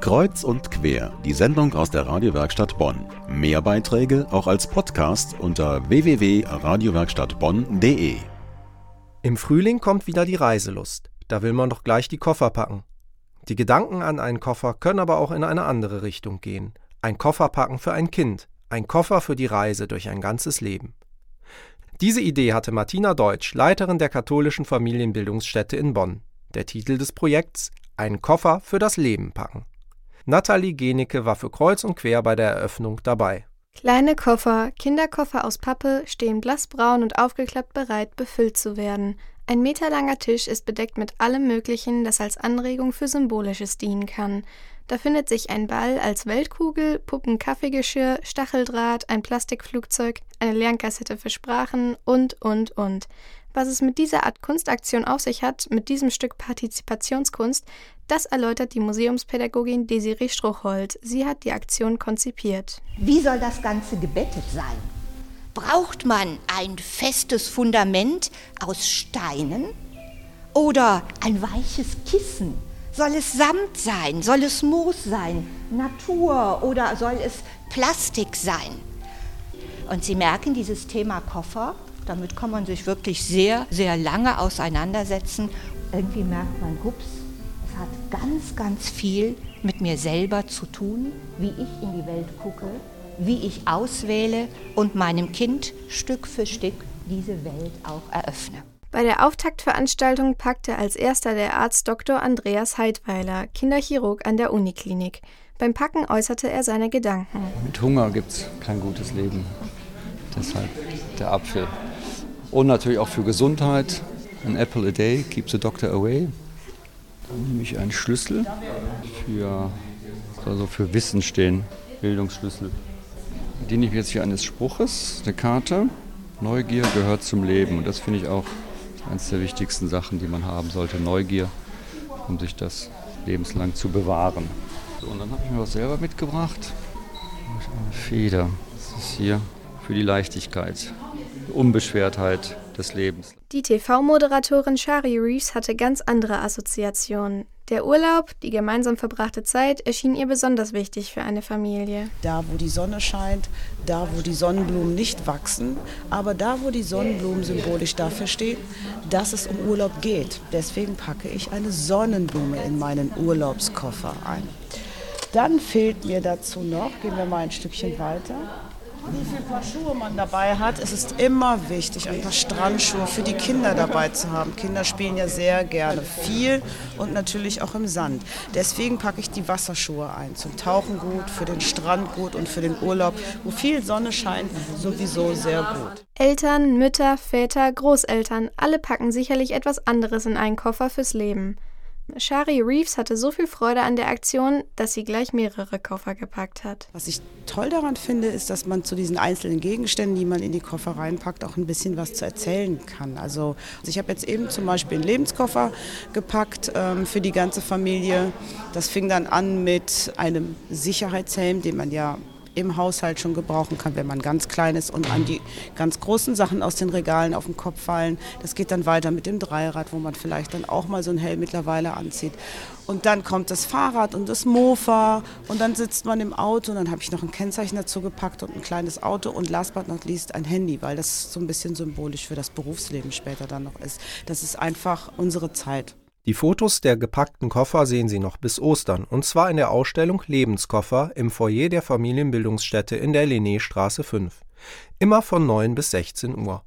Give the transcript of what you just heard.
Kreuz und quer, die Sendung aus der Radiowerkstatt Bonn. Mehr Beiträge auch als Podcast unter www.radiowerkstattbonn.de. Im Frühling kommt wieder die Reiselust. Da will man doch gleich die Koffer packen. Die Gedanken an einen Koffer können aber auch in eine andere Richtung gehen. Ein Koffer packen für ein Kind, ein Koffer für die Reise durch ein ganzes Leben. Diese Idee hatte Martina Deutsch, Leiterin der katholischen Familienbildungsstätte in Bonn. Der Titel des Projekts Ein Koffer für das Leben packen. Nathalie Genecke war für Kreuz und Quer bei der Eröffnung dabei. Kleine Koffer, Kinderkoffer aus Pappe, stehen blassbraun und aufgeklappt bereit, befüllt zu werden. Ein meterlanger Tisch ist bedeckt mit allem Möglichen, das als Anregung für Symbolisches dienen kann. Da findet sich ein Ball als Weltkugel, Puppen-Kaffeegeschirr, Stacheldraht, ein Plastikflugzeug, eine Lernkassette für Sprachen und, und, und. Was es mit dieser Art Kunstaktion auf sich hat, mit diesem Stück Partizipationskunst, das erläutert die Museumspädagogin Desiree Struchhold. Sie hat die Aktion konzipiert. Wie soll das Ganze gebettet sein? Braucht man ein festes Fundament aus Steinen oder ein weiches Kissen? Soll es Samt sein? Soll es Moos sein? Natur oder soll es Plastik sein? Und Sie merken, dieses Thema Koffer damit kann man sich wirklich sehr, sehr lange auseinandersetzen. Irgendwie merkt man, hups, es hat ganz, ganz viel mit mir selber zu tun, wie ich in die Welt gucke, wie ich auswähle und meinem Kind Stück für Stück diese Welt auch eröffne. Bei der Auftaktveranstaltung packte als erster der Arzt Dr. Andreas Heidweiler, Kinderchirurg an der Uniklinik. Beim Packen äußerte er seine Gedanken. Mit Hunger gibt es kein gutes Leben. Deshalb der Apfel. Und natürlich auch für Gesundheit. An apple a day keeps the doctor away. Dann nehme ich einen Schlüssel für, also für Wissen stehen, Bildungsschlüssel. Bediene ich jetzt hier eines Spruches, eine Karte. Neugier gehört zum Leben. Und das finde ich auch eines der wichtigsten Sachen, die man haben sollte. Neugier, um sich das lebenslang zu bewahren. So, und dann habe ich mir was selber mitgebracht. Eine Feder. Das ist hier für die Leichtigkeit. Unbeschwertheit des Lebens. Die TV-Moderatorin Shari Reeves hatte ganz andere Assoziationen. Der Urlaub, die gemeinsam verbrachte Zeit, erschien ihr besonders wichtig für eine Familie. Da, wo die Sonne scheint, da, wo die Sonnenblumen nicht wachsen, aber da, wo die Sonnenblumen symbolisch dafür stehen, dass es um Urlaub geht. Deswegen packe ich eine Sonnenblume in meinen Urlaubskoffer ein. Dann fehlt mir dazu noch, gehen wir mal ein Stückchen weiter, wie viele Paar Schuhe man dabei hat. Es ist immer wichtig, ein paar Strandschuhe für die Kinder dabei zu haben. Kinder spielen ja sehr gerne viel und natürlich auch im Sand. Deswegen packe ich die Wasserschuhe ein. Zum Tauchen gut, für den Strand gut und für den Urlaub, wo viel Sonne scheint, sowieso sehr gut. Eltern, Mütter, Väter, Großeltern, alle packen sicherlich etwas anderes in einen Koffer fürs Leben. Shari Reeves hatte so viel Freude an der Aktion, dass sie gleich mehrere Koffer gepackt hat. Was ich toll daran finde, ist, dass man zu diesen einzelnen Gegenständen, die man in die Koffer reinpackt, auch ein bisschen was zu erzählen kann. Also, also ich habe jetzt eben zum Beispiel einen Lebenskoffer gepackt ähm, für die ganze Familie. Das fing dann an mit einem Sicherheitshelm, den man ja im Haushalt schon gebrauchen kann, wenn man ganz klein ist und an die ganz großen Sachen aus den Regalen auf den Kopf fallen. Das geht dann weiter mit dem Dreirad, wo man vielleicht dann auch mal so ein Helm mittlerweile anzieht. Und dann kommt das Fahrrad und das Mofa und dann sitzt man im Auto und dann habe ich noch ein Kennzeichen dazu gepackt und ein kleines Auto und last but not least ein Handy, weil das so ein bisschen symbolisch für das Berufsleben später dann noch ist. Das ist einfach unsere Zeit. Die Fotos der gepackten Koffer sehen Sie noch bis Ostern, und zwar in der Ausstellung Lebenskoffer im Foyer der Familienbildungsstätte in der Linnéstraße 5. Immer von 9 bis 16 Uhr.